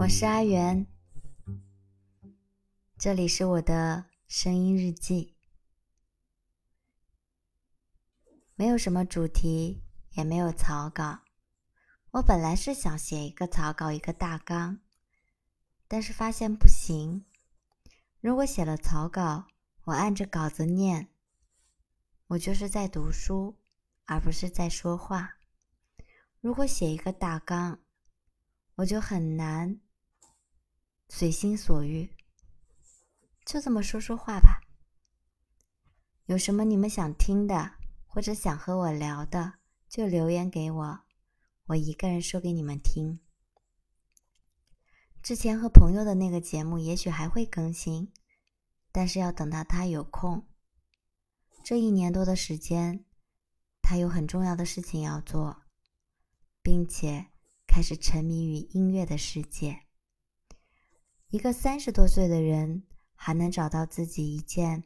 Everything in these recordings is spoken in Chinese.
我是阿元，这里是我的声音日记，没有什么主题，也没有草稿。我本来是想写一个草稿，一个大纲，但是发现不行。如果写了草稿，我按着稿子念，我就是在读书，而不是在说话。如果写一个大纲，我就很难随心所欲，就这么说说话吧。有什么你们想听的，或者想和我聊的，就留言给我，我一个人说给你们听。之前和朋友的那个节目，也许还会更新，但是要等到他有空。这一年多的时间，他有很重要的事情要做，并且。开始沉迷于音乐的世界。一个三十多岁的人还能找到自己一件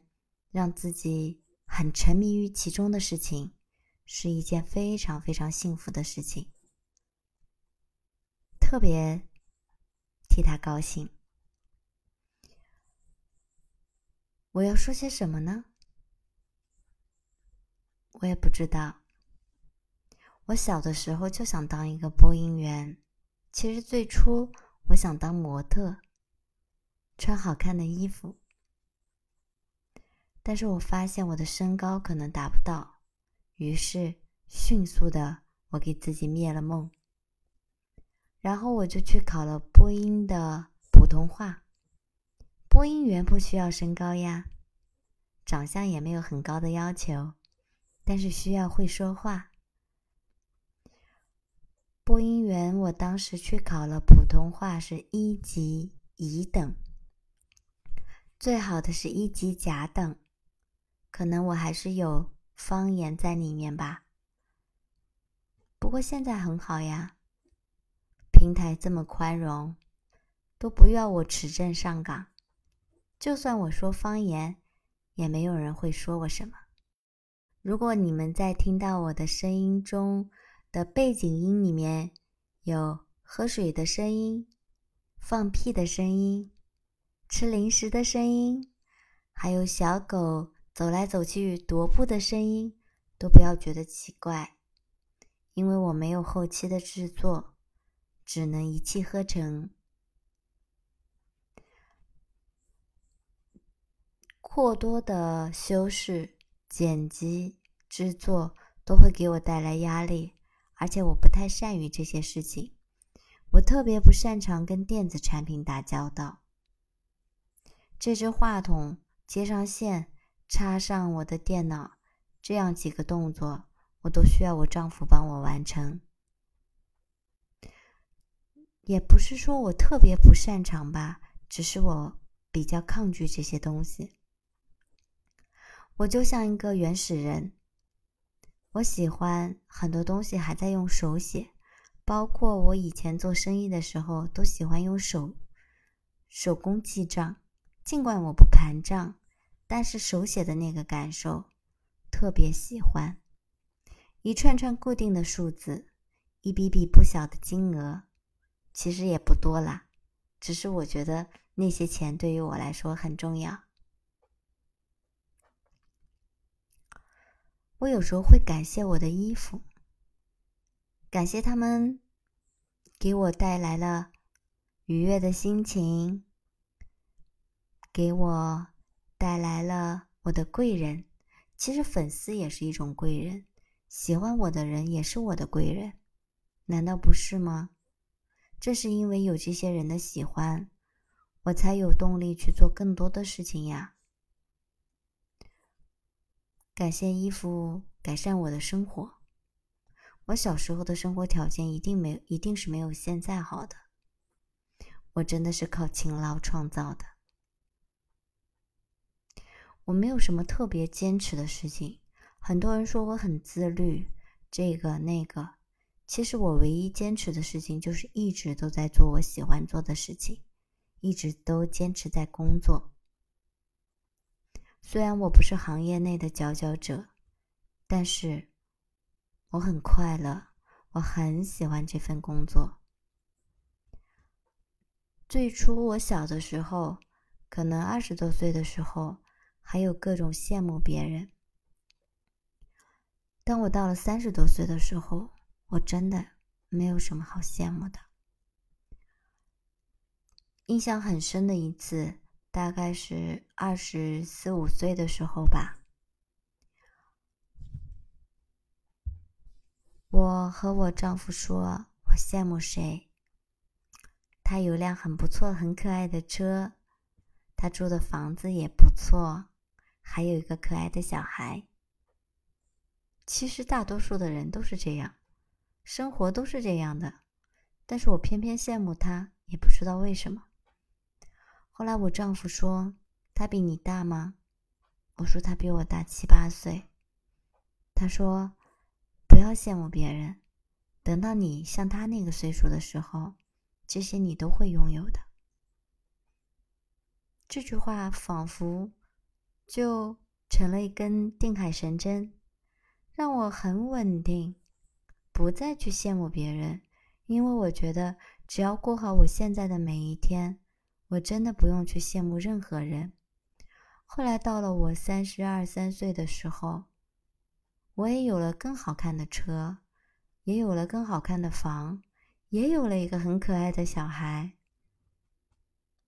让自己很沉迷于其中的事情，是一件非常非常幸福的事情。特别替他高兴。我要说些什么呢？我也不知道。我小的时候就想当一个播音员，其实最初我想当模特，穿好看的衣服。但是我发现我的身高可能达不到，于是迅速的我给自己灭了梦。然后我就去考了播音的普通话。播音员不需要身高呀，长相也没有很高的要求，但是需要会说话。播音员，我当时去考了普通话是一级乙等，最好的是一级甲等，可能我还是有方言在里面吧。不过现在很好呀，平台这么宽容，都不要我持证上岗，就算我说方言，也没有人会说我什么。如果你们在听到我的声音中，的背景音里面有喝水的声音、放屁的声音、吃零食的声音，还有小狗走来走去踱步的声音，都不要觉得奇怪，因为我没有后期的制作，只能一气呵成，过多的修饰、剪辑、制作都会给我带来压力。而且我不太善于这些事情，我特别不擅长跟电子产品打交道。这只话筒接上线、插上我的电脑，这样几个动作，我都需要我丈夫帮我完成。也不是说我特别不擅长吧，只是我比较抗拒这些东西。我就像一个原始人。我喜欢很多东西还在用手写，包括我以前做生意的时候都喜欢用手手工记账。尽管我不盘账，但是手写的那个感受特别喜欢。一串串固定的数字，一笔笔不小的金额，其实也不多啦，只是我觉得那些钱对于我来说很重要。我有时候会感谢我的衣服，感谢他们给我带来了愉悦的心情，给我带来了我的贵人。其实粉丝也是一种贵人，喜欢我的人也是我的贵人，难道不是吗？正是因为有这些人的喜欢，我才有动力去做更多的事情呀。感谢衣服改善我的生活。我小时候的生活条件一定没一定是没有现在好的。我真的是靠勤劳创造的。我没有什么特别坚持的事情。很多人说我很自律，这个那个。其实我唯一坚持的事情就是一直都在做我喜欢做的事情，一直都坚持在工作。虽然我不是行业内的佼佼者，但是我很快乐，我很喜欢这份工作。最初我小的时候，可能二十多岁的时候，还有各种羡慕别人。当我到了三十多岁的时候，我真的没有什么好羡慕的。印象很深的一次，大概是二十四五岁的时候吧。我和我丈夫说：“我羡慕谁？他有辆很不错、很可爱的车，他住的房子也不错，还有一个可爱的小孩。”其实大多数的人都是这样，生活都是这样的，但是我偏偏羡慕他，也不知道为什么。后来我丈夫说：“他比你大吗？”我说：“他比我大七八岁。”他说。不要羡慕别人，等到你像他那个岁数的时候，这些你都会拥有的。这句话仿佛就成了一根定海神针，让我很稳定，不再去羡慕别人，因为我觉得只要过好我现在的每一天，我真的不用去羡慕任何人。后来到了我三十二三岁的时候。我也有了更好看的车，也有了更好看的房，也有了一个很可爱的小孩。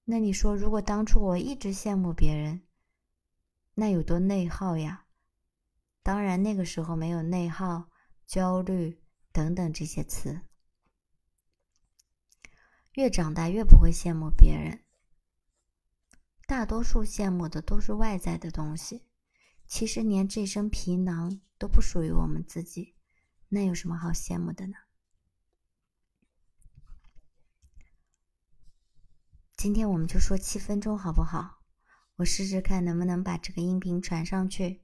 那你说，如果当初我一直羡慕别人，那有多内耗呀？当然，那个时候没有内耗、焦虑等等这些词。越长大越不会羡慕别人，大多数羡慕的都是外在的东西。其实，连这身皮囊。都不属于我们自己，那有什么好羡慕的呢？今天我们就说七分钟好不好？我试试看能不能把这个音频传上去。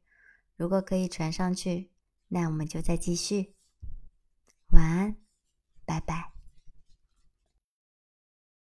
如果可以传上去，那我们就再继续。晚安，拜拜。